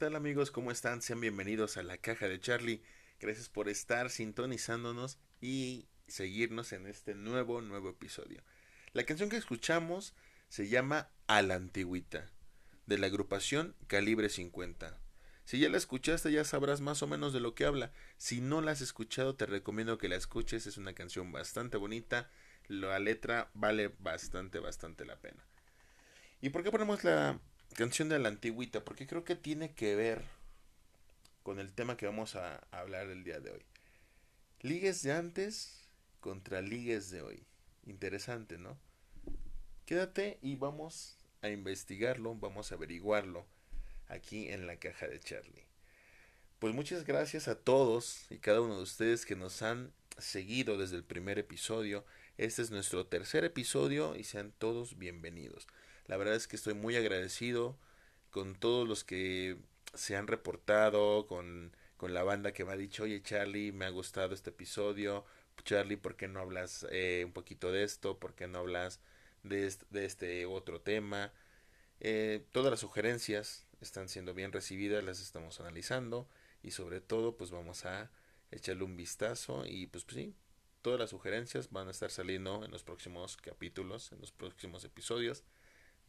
¿Qué tal amigos? ¿Cómo están? Sean bienvenidos a la caja de Charlie. Gracias por estar sintonizándonos y seguirnos en este nuevo, nuevo episodio. La canción que escuchamos se llama A la Antigüita, de la agrupación Calibre 50. Si ya la escuchaste ya sabrás más o menos de lo que habla. Si no la has escuchado te recomiendo que la escuches. Es una canción bastante bonita. La letra vale bastante, bastante la pena. ¿Y por qué ponemos la canción de la antigüita? Porque creo que tiene que ver con el tema que vamos a hablar el día de hoy. Ligues de antes contra ligues de hoy. Interesante, ¿no? Quédate y vamos a investigarlo, vamos a averiguarlo aquí en la caja de Charlie. Pues muchas gracias a todos y cada uno de ustedes que nos han seguido desde el primer episodio. Este es nuestro tercer episodio y sean todos bienvenidos. La verdad es que estoy muy agradecido con todos los que se han reportado, con, con la banda que me ha dicho, oye Charlie, me ha gustado este episodio. Charlie, ¿por qué no hablas eh, un poquito de esto? ¿Por qué no hablas de este, de este otro tema? Eh, todas las sugerencias están siendo bien recibidas, las estamos analizando y sobre todo pues vamos a echarle un vistazo y pues, pues sí, todas las sugerencias van a estar saliendo en los próximos capítulos, en los próximos episodios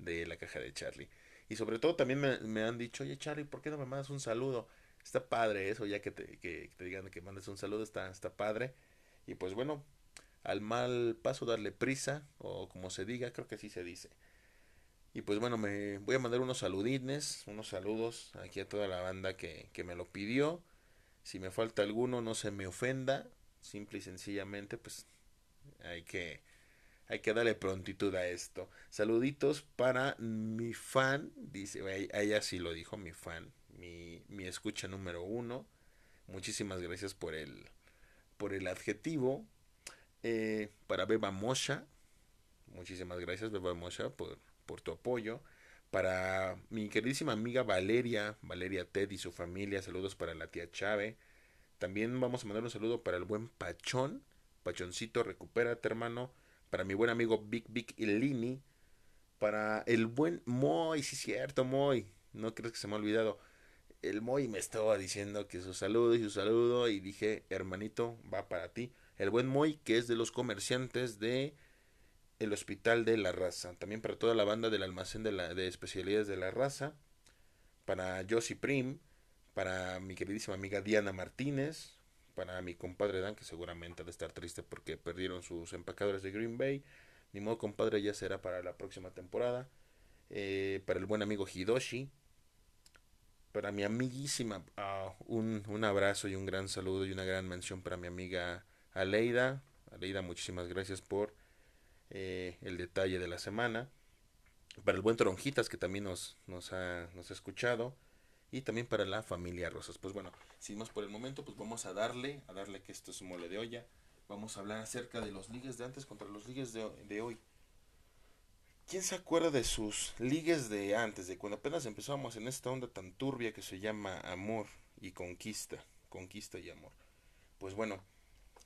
de la caja de Charlie. Y sobre todo también me, han dicho, oye Charlie, ¿por qué no me mandas un saludo? Está padre eso, ya que te, que, te digan que mandes un saludo, está, está padre. Y pues bueno, al mal paso darle prisa, o como se diga, creo que así se dice. Y pues bueno, me voy a mandar unos saludines, unos saludos aquí a toda la banda que, que me lo pidió. Si me falta alguno, no se me ofenda. Simple y sencillamente, pues hay que, hay que darle prontitud a esto. Saluditos para mi fan, dice, ella sí lo dijo, mi fan, mi, mi escucha número uno. Muchísimas gracias por el, por el adjetivo. Eh, para Beba Mosha, muchísimas gracias Beba Mosha por, por tu apoyo. Para mi queridísima amiga Valeria, Valeria Ted y su familia, saludos para la tía Chave. También vamos a mandar un saludo para el buen Pachón. Pachoncito, recupérate, hermano. Para mi buen amigo Big Big Lini. Para el buen Moy, sí, cierto, Moy. No crees que se me ha olvidado. El Moy me estaba diciendo que su saludo y su saludo. Y dije, hermanito, va para ti. El buen Moy, que es de los comerciantes de el Hospital de la Raza. También para toda la banda del almacén de, la, de especialidades de la raza. Para Josie Prim. Para mi queridísima amiga Diana Martínez. Para mi compadre Dan, que seguramente ha de estar triste porque perdieron sus empacadores de Green Bay. Ni modo, compadre, ya será para la próxima temporada. Eh, para el buen amigo Hidoshi. Para mi amiguísima, ah, un, un abrazo y un gran saludo y una gran mención para mi amiga Aleida. Aleida, muchísimas gracias por eh, el detalle de la semana. Para el buen Toronjitas, que también nos, nos, ha, nos ha escuchado. Y también para la familia Rosas. Pues bueno, sin más por el momento, pues vamos a darle, a darle que esto es un mole de olla. Vamos a hablar acerca de los ligues de antes contra los ligues de, de hoy. ¿Quién se acuerda de sus ligues de antes, de cuando apenas empezábamos en esta onda tan turbia que se llama amor y conquista? Conquista y amor. Pues bueno,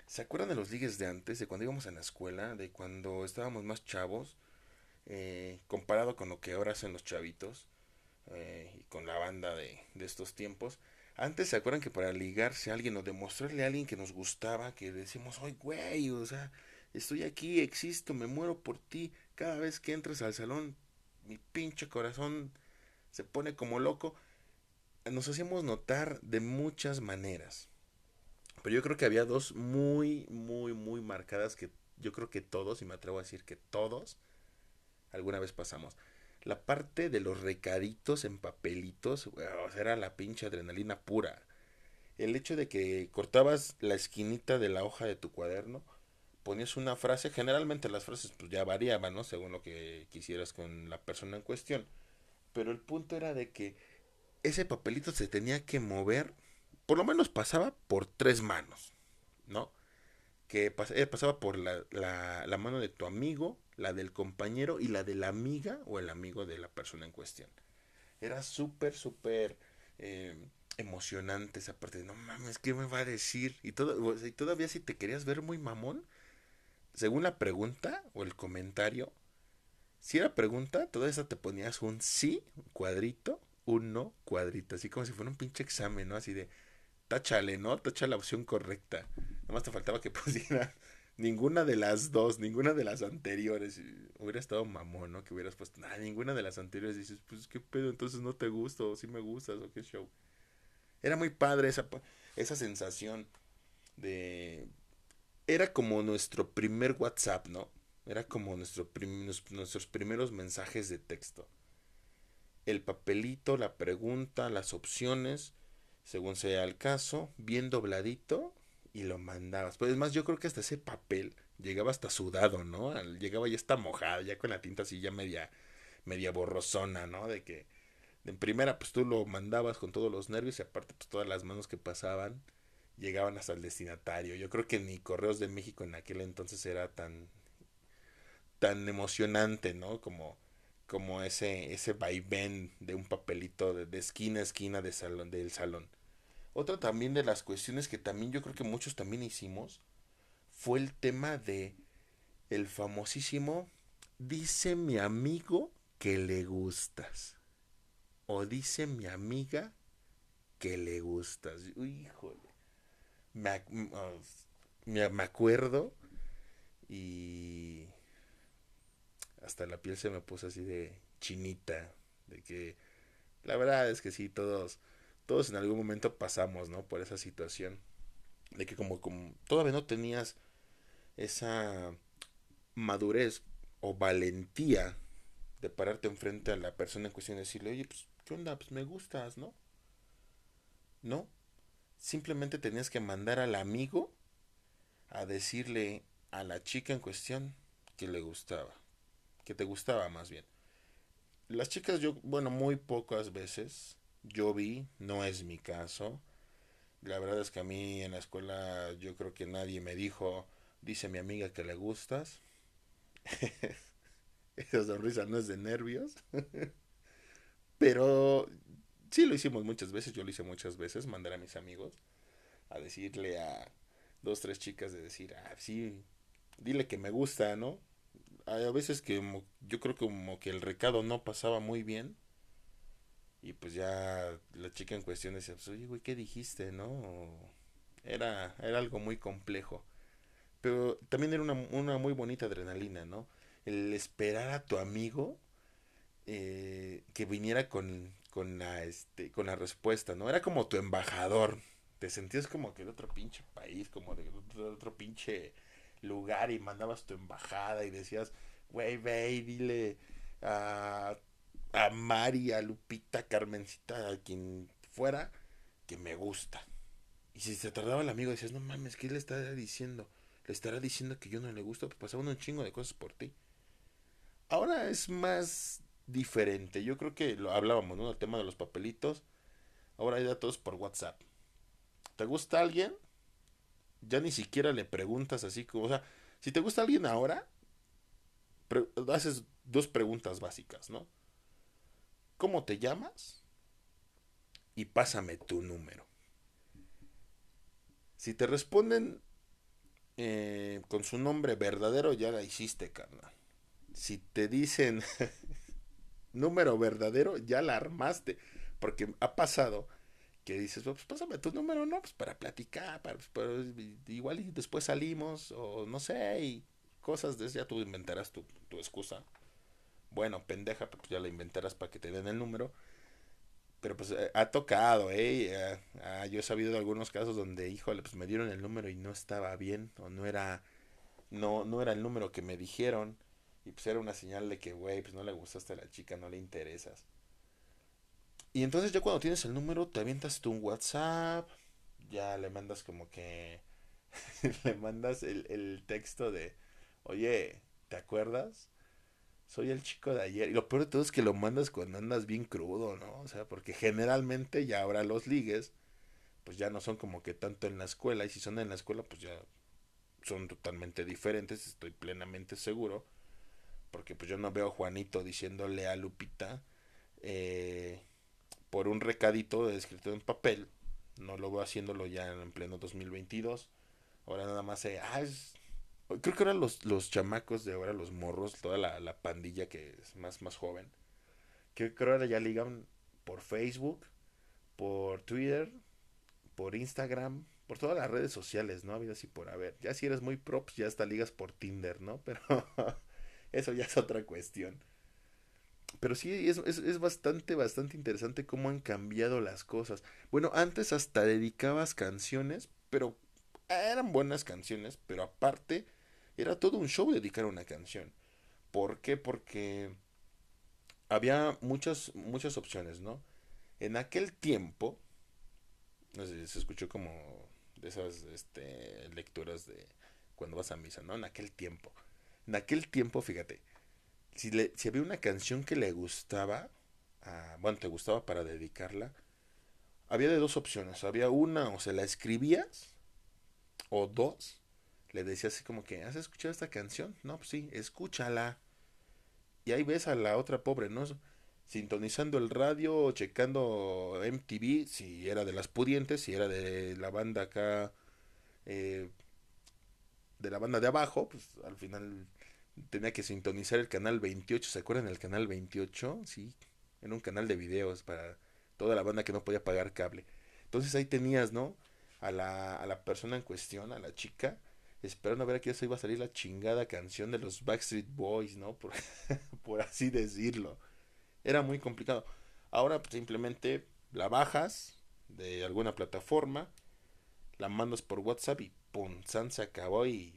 ¿Se acuerdan de los ligues de antes, de cuando íbamos a la escuela, de cuando estábamos más chavos, eh, comparado con lo que ahora hacen los chavitos eh, y con la banda de, de, estos tiempos? Antes se acuerdan que para ligarse a alguien o demostrarle a alguien que nos gustaba, que decimos, ¡ay, güey! O sea, estoy aquí, existo, me muero por ti. Cada vez que entres al salón, mi pinche corazón se pone como loco. Nos hacíamos notar de muchas maneras pero yo creo que había dos muy, muy, muy marcadas que yo creo que todos, y me atrevo a decir que todos, alguna vez pasamos. La parte de los recaditos en papelitos, era la pinche adrenalina pura. El hecho de que cortabas la esquinita de la hoja de tu cuaderno, ponías una frase, generalmente las frases pues ya variaban, ¿no? Según lo que quisieras con la persona en cuestión. Pero el punto era de que ese papelito se tenía que mover por lo menos pasaba por tres manos, ¿no? Que eh, pasaba por la, la, mano de tu amigo, la del compañero y la de la amiga o el amigo de la persona en cuestión. Era súper, súper eh, emocionante esa parte de, no mames, ¿qué me va a decir? Y, todo, y todavía si te querías ver muy mamón, según la pregunta o el comentario, si era pregunta, toda esa te ponías un sí, un cuadrito, uno cuadrito, así como si fuera un pinche examen, ¿no? Así de, táchale, ¿no? Tacha la opción correcta. Nomás te faltaba que pusiera ninguna de las dos, ninguna de las anteriores. Hubiera estado mamón, ¿no? Que hubieras puesto, nada, ninguna de las anteriores. Dices, pues, ¿qué pedo? Entonces no te gusta, o sí me gustas, o qué show. Era muy padre esa, esa sensación de... Era como nuestro primer WhatsApp, ¿no? Era como nuestro nuestros primeros mensajes de texto. El papelito, la pregunta, las opciones, según sea el caso, bien dobladito y lo mandabas. Pues es más, yo creo que hasta ese papel llegaba hasta sudado, ¿no? Llegaba ya está mojado, ya con la tinta así ya media, media borrosona, ¿no? De que en primera pues tú lo mandabas con todos los nervios y aparte pues todas las manos que pasaban llegaban hasta el destinatario. Yo creo que ni Correos de México en aquel entonces era tan tan emocionante, ¿no? Como, como ese, ese vaivén de un papelito de, esquina a esquina de salón, del salón. Otra también de las cuestiones que también yo creo que muchos también hicimos fue el tema de el famosísimo dice mi amigo que le gustas o dice mi amiga que le gustas. híjole. Me, me acuerdo y hasta la piel se me puso así de chinita, de que la verdad es que sí, todos, todos en algún momento pasamos, ¿no? Por esa situación, de que como, como todavía no tenías esa madurez o valentía de pararte enfrente a la persona en cuestión y decirle, oye, pues, ¿qué onda? Pues me gustas, ¿no? No, simplemente tenías que mandar al amigo a decirle a la chica en cuestión que le gustaba que te gustaba más bien. Las chicas yo, bueno, muy pocas veces yo vi, no es mi caso. La verdad es que a mí en la escuela yo creo que nadie me dijo, dice mi amiga que le gustas. Esa sonrisa no es de nervios. Pero sí lo hicimos muchas veces, yo lo hice muchas veces, mandar a mis amigos a decirle a dos, tres chicas de decir, ah, sí, dile que me gusta, ¿no? a veces que yo creo como que el recado no pasaba muy bien. Y pues ya la chica en cuestión decía, pues, oye, güey, ¿qué dijiste? ¿No? Era, era algo muy complejo. Pero también era una, una muy bonita adrenalina, ¿no? El esperar a tu amigo eh, que viniera con, con, la, este, con la respuesta, ¿no? Era como tu embajador. Te sentías como que de otro pinche país, como de otro pinche lugar y mandabas tu embajada y decías, güey, ve y dile a, a Mari, a Lupita, Carmencita, a quien fuera, que me gusta. Y si se tardaba el amigo, decías, no mames, ¿qué le está diciendo? Le estará diciendo que yo no le gusto, pues pasaban un chingo de cosas por ti. Ahora es más diferente. Yo creo que lo hablábamos, ¿no? El tema de los papelitos. Ahora hay datos por WhatsApp. ¿Te gusta alguien? ya ni siquiera le preguntas así como, o sea, si te gusta alguien ahora, haces dos preguntas básicas, ¿no? ¿Cómo te llamas? Y pásame tu número. Si te responden eh, con su nombre verdadero, ya la hiciste, carnal. Si te dicen número verdadero, ya la armaste. Porque ha pasado que dices, pues pásame tu número, ¿no? Pues para platicar, para, pues, igual y después salimos, o no sé, y cosas de ya tú inventarás tu, tu excusa. Bueno, pendeja, pues ya la inventarás para que te den el número. Pero pues eh, ha tocado, ¿eh? eh yo he sabido de algunos casos donde, híjole, pues me dieron el número y no estaba bien, o no era, no, no era el número que me dijeron. Y pues era una señal de que, güey, pues no le gustaste a la chica, no le interesas. Y entonces ya cuando tienes el número, te avientas tú un WhatsApp, ya le mandas como que... le mandas el, el texto de, oye, ¿te acuerdas? Soy el chico de ayer. Y lo peor de todo es que lo mandas cuando andas bien crudo, ¿no? O sea, porque generalmente ya ahora los ligues, pues ya no son como que tanto en la escuela. Y si son en la escuela, pues ya son totalmente diferentes, estoy plenamente seguro. Porque pues yo no veo a Juanito diciéndole a Lupita, eh, por un recadito de escrito en papel. No lo veo haciéndolo ya en pleno 2022. Ahora nada más se... Ah, creo que ahora los, los chamacos de ahora, los morros, toda la, la pandilla que es más, más joven. Que creo que ahora ya ligan por Facebook, por Twitter, por Instagram, por todas las redes sociales, ¿no? Habido así por haber. Ya si eres muy props, ya hasta ligas por Tinder, ¿no? Pero eso ya es otra cuestión. Pero sí, es, es, es, bastante, bastante interesante cómo han cambiado las cosas. Bueno, antes hasta dedicabas canciones, pero eran buenas canciones, pero aparte era todo un show dedicar una canción. ¿Por qué? Porque había muchas, muchas opciones, ¿no? En aquel tiempo, no sé, se escuchó como de esas este, lecturas de cuando vas a misa, ¿no? En aquel tiempo. En aquel tiempo, fíjate, si, le, si había una canción que le gustaba, bueno, te gustaba para dedicarla, había de dos opciones. Había una, o se la escribías, o dos, le decías así como que, ¿has escuchado esta canción? No, pues sí, escúchala. Y ahí ves a la otra pobre, ¿no? Sintonizando el radio, checando MTV, si era de las pudientes, si era de la banda acá, eh, de la banda de abajo, pues al final tenía que sintonizar el canal 28, ¿se acuerdan del canal 28? Sí, en un canal de videos para toda la banda que no podía pagar cable. Entonces ahí tenías, ¿no? A la, a la persona en cuestión, a la chica, esperando ver a qué se iba a salir la chingada canción de los Backstreet Boys, ¿no? Por, por así decirlo. Era muy complicado. Ahora pues, simplemente la bajas de alguna plataforma, la mandas por WhatsApp y pum, San se acabó y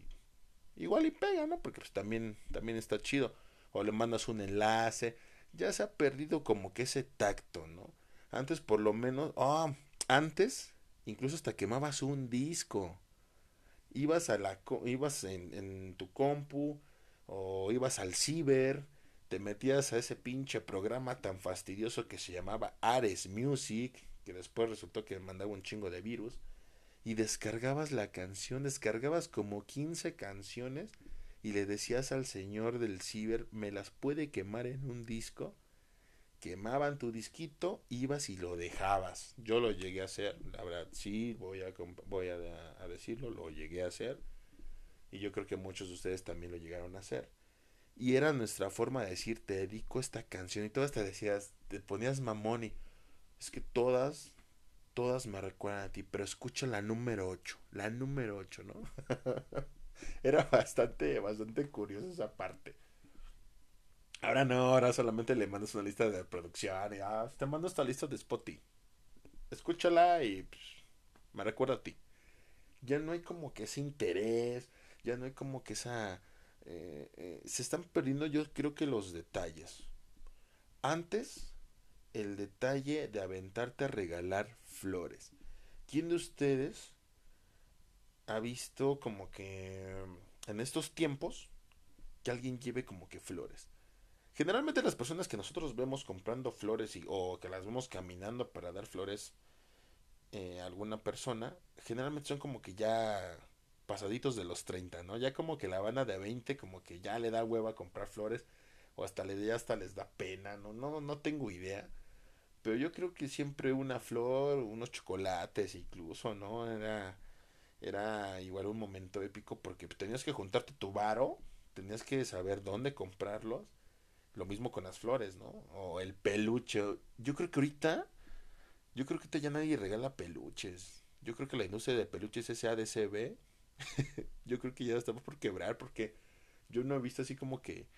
igual y pega, ¿no? Porque pues también, también está chido. O le mandas un enlace. Ya se ha perdido como que ese tacto, ¿no? Antes por lo menos, oh, antes incluso hasta quemabas un disco. Ibas a la ibas en, en tu compu o ibas al ciber, te metías a ese pinche programa tan fastidioso que se llamaba Ares Music, que después resultó que mandaba un chingo de virus y descargabas la canción, descargabas como 15 canciones y le decías al señor del ciber, me las puede quemar en un disco. Quemaban tu disquito, ibas y lo dejabas. Yo lo llegué a hacer, la verdad, sí, voy a, voy a, decirlo, lo llegué a hacer. Y yo creo que muchos de ustedes también lo llegaron a hacer. Y era nuestra forma de decir, te dedico esta canción. Y todas te decías, te ponías mamón y es que todas todas me recuerdan a ti, pero escucha la número 8, la número 8, ¿no? Era bastante, bastante curioso esa parte. Ahora no, ahora solamente le mandas una lista de producción y ah, te mando esta lista de Spotify. Escúchala y pues, me recuerda a ti. Ya no hay como que ese interés, ya no hay como que esa... Eh, eh, se están perdiendo yo creo que los detalles. Antes, el detalle de aventarte a regalar flores. ¿Quién de ustedes ha visto como que en estos tiempos que alguien lleve como que flores? Generalmente las personas que nosotros vemos comprando flores y, o que las vemos caminando para dar flores eh, a alguna persona, generalmente son como que ya pasaditos de los 30, ¿no? Ya como que la banda de 20 como que ya le da hueva comprar flores o hasta le hasta les da pena, no no no tengo idea. Pero yo creo que siempre una flor, unos chocolates incluso, ¿no? Era, era igual un momento épico porque tenías que juntarte tu varo, tenías que saber dónde comprarlos. Lo mismo con las flores, ¿no? O el peluche. Yo creo que ahorita, yo creo que ya nadie regala peluches. Yo creo que la industria de peluches SADCB, yo creo que ya estamos por quebrar porque yo no he visto así como que,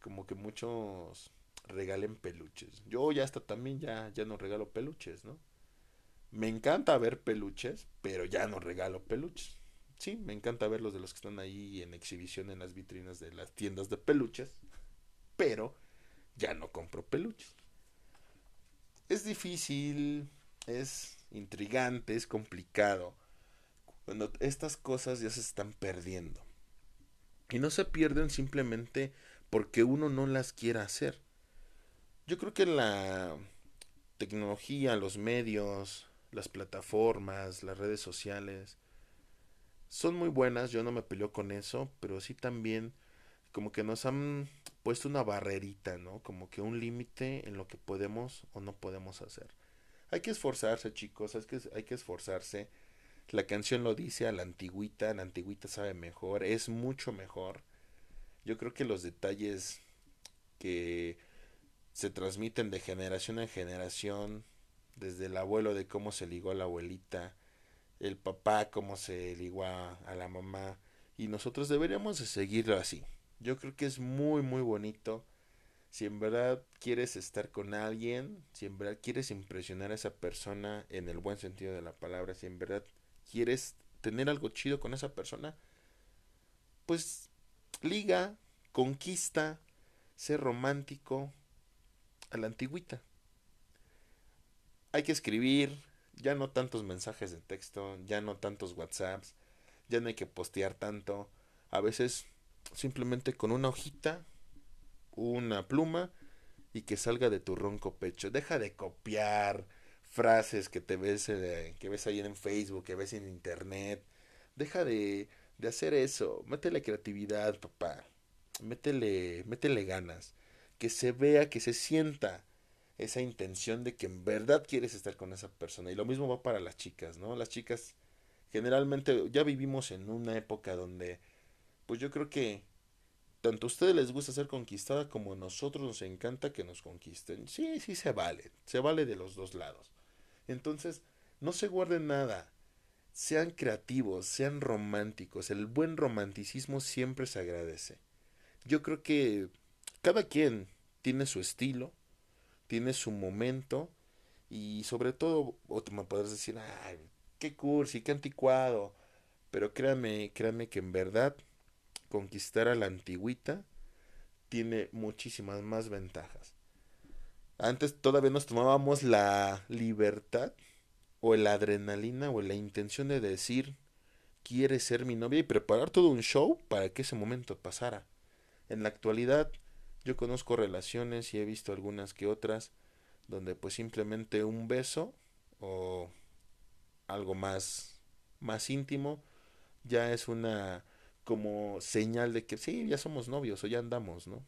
como que muchos regalen peluches. Yo ya hasta también ya, ya no regalo peluches, ¿no? Me encanta ver peluches, pero ya no regalo peluches. Sí, me encanta ver los de los que están ahí en exhibición en las vitrinas de las tiendas de peluches, pero ya no compro peluches. Es difícil, es intrigante, es complicado. Cuando estas cosas ya se están perdiendo. Y no se pierden simplemente porque uno no las quiera hacer yo creo que la tecnología, los medios, las plataformas, las redes sociales, son muy buenas, yo no me peleo con eso, pero sí también como que nos han puesto una barrerita, ¿no? Como que un límite en lo que podemos o no podemos hacer. Hay que esforzarse, chicos, es que hay que esforzarse. La canción lo dice a la antigüita, la antigüita sabe mejor, es mucho mejor. Yo creo que los detalles que se transmiten de generación en generación, desde el abuelo de cómo se ligó a la abuelita, el papá cómo se ligó a la mamá, y nosotros deberíamos de seguirlo así. Yo creo que es muy muy bonito. Si en verdad quieres estar con alguien, si en verdad quieres impresionar a esa persona en el buen sentido de la palabra, si en verdad quieres tener algo chido con esa persona, pues liga, conquista, ser romántico a la antigüita. Hay que escribir, ya no tantos mensajes de texto, ya no tantos WhatsApps, ya no hay que postear tanto. A veces simplemente con una hojita, una pluma y que salga de tu ronco pecho. Deja de copiar frases que te ves eh, que ves ahí en Facebook, que ves en internet. Deja de, de hacer eso. Métele creatividad, papá. Métele, métele ganas. Que se vea, que se sienta esa intención de que en verdad quieres estar con esa persona. Y lo mismo va para las chicas, ¿no? Las chicas generalmente ya vivimos en una época donde pues yo creo que tanto a ustedes les gusta ser conquistada como a nosotros nos encanta que nos conquisten. Sí, sí se vale, se vale de los dos lados. Entonces, no se guarden nada. Sean creativos, sean románticos. El buen romanticismo siempre se agradece. Yo creo que cada quien tiene su estilo, tiene su momento y sobre todo, o me podrás decir, ay, qué cursi, qué anticuado. Pero créame, créame que en verdad conquistar a la antigüita tiene muchísimas más ventajas. Antes todavía nos tomábamos la libertad o la adrenalina o la intención de decir quieres ser mi novia y preparar todo un show para que ese momento pasara. En la actualidad yo conozco relaciones y he visto algunas que otras donde pues simplemente un beso o algo más más íntimo ya es una como señal de que sí, ya somos novios o ya andamos, ¿no?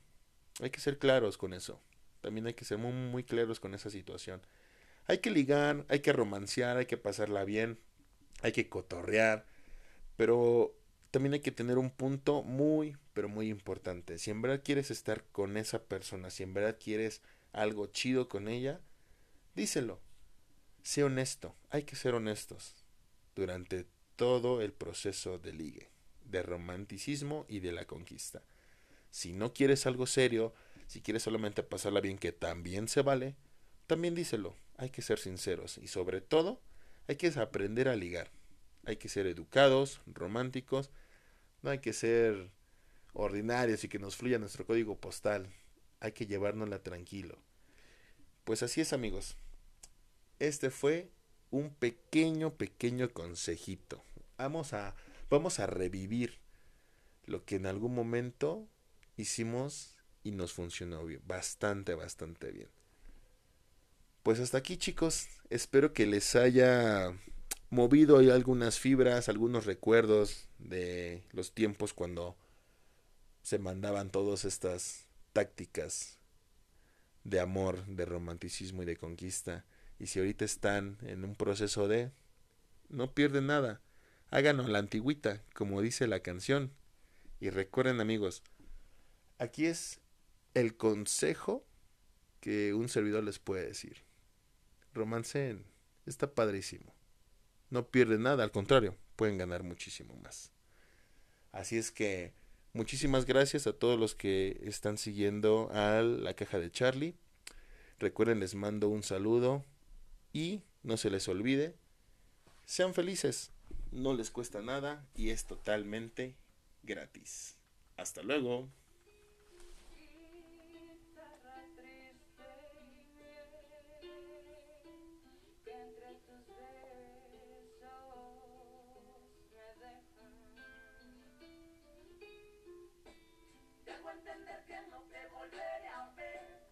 Hay que ser claros con eso. También hay que ser muy, muy claros con esa situación. Hay que ligar, hay que romancear, hay que pasarla bien, hay que cotorrear, pero también hay que tener un punto muy, pero muy importante. Si en verdad quieres estar con esa persona, si en verdad quieres algo chido con ella, díselo. Sé honesto, hay que ser honestos durante todo el proceso de ligue de romanticismo y de la conquista. Si no quieres algo serio, si quieres solamente pasarla bien, que también se vale, también díselo. Hay que ser sinceros y sobre todo hay que aprender a ligar. Hay que ser educados, románticos, no hay que ser ordinarios y que nos fluya nuestro código postal. Hay que llevárnosla tranquilo. Pues así es amigos. Este fue un pequeño, pequeño consejito. Vamos a vamos a revivir lo que en algún momento hicimos y nos funcionó bien, bastante, bastante bien. Pues hasta aquí chicos, espero que les haya movido algunas fibras, algunos recuerdos de los tiempos cuando se mandaban todas estas tácticas de amor, de romanticismo y de conquista. Y si ahorita están en un proceso de, no pierden nada háganos la antigüita, como dice la canción. Y recuerden amigos, aquí es el consejo que un servidor les puede decir. Romancen, está padrísimo. No pierden nada, al contrario, pueden ganar muchísimo más. Así es que muchísimas gracias a todos los que están siguiendo a la caja de Charlie. Recuerden, les mando un saludo y no se les olvide, sean felices no les cuesta nada y es totalmente gratis. Hasta luego. entender que no volveré a ver.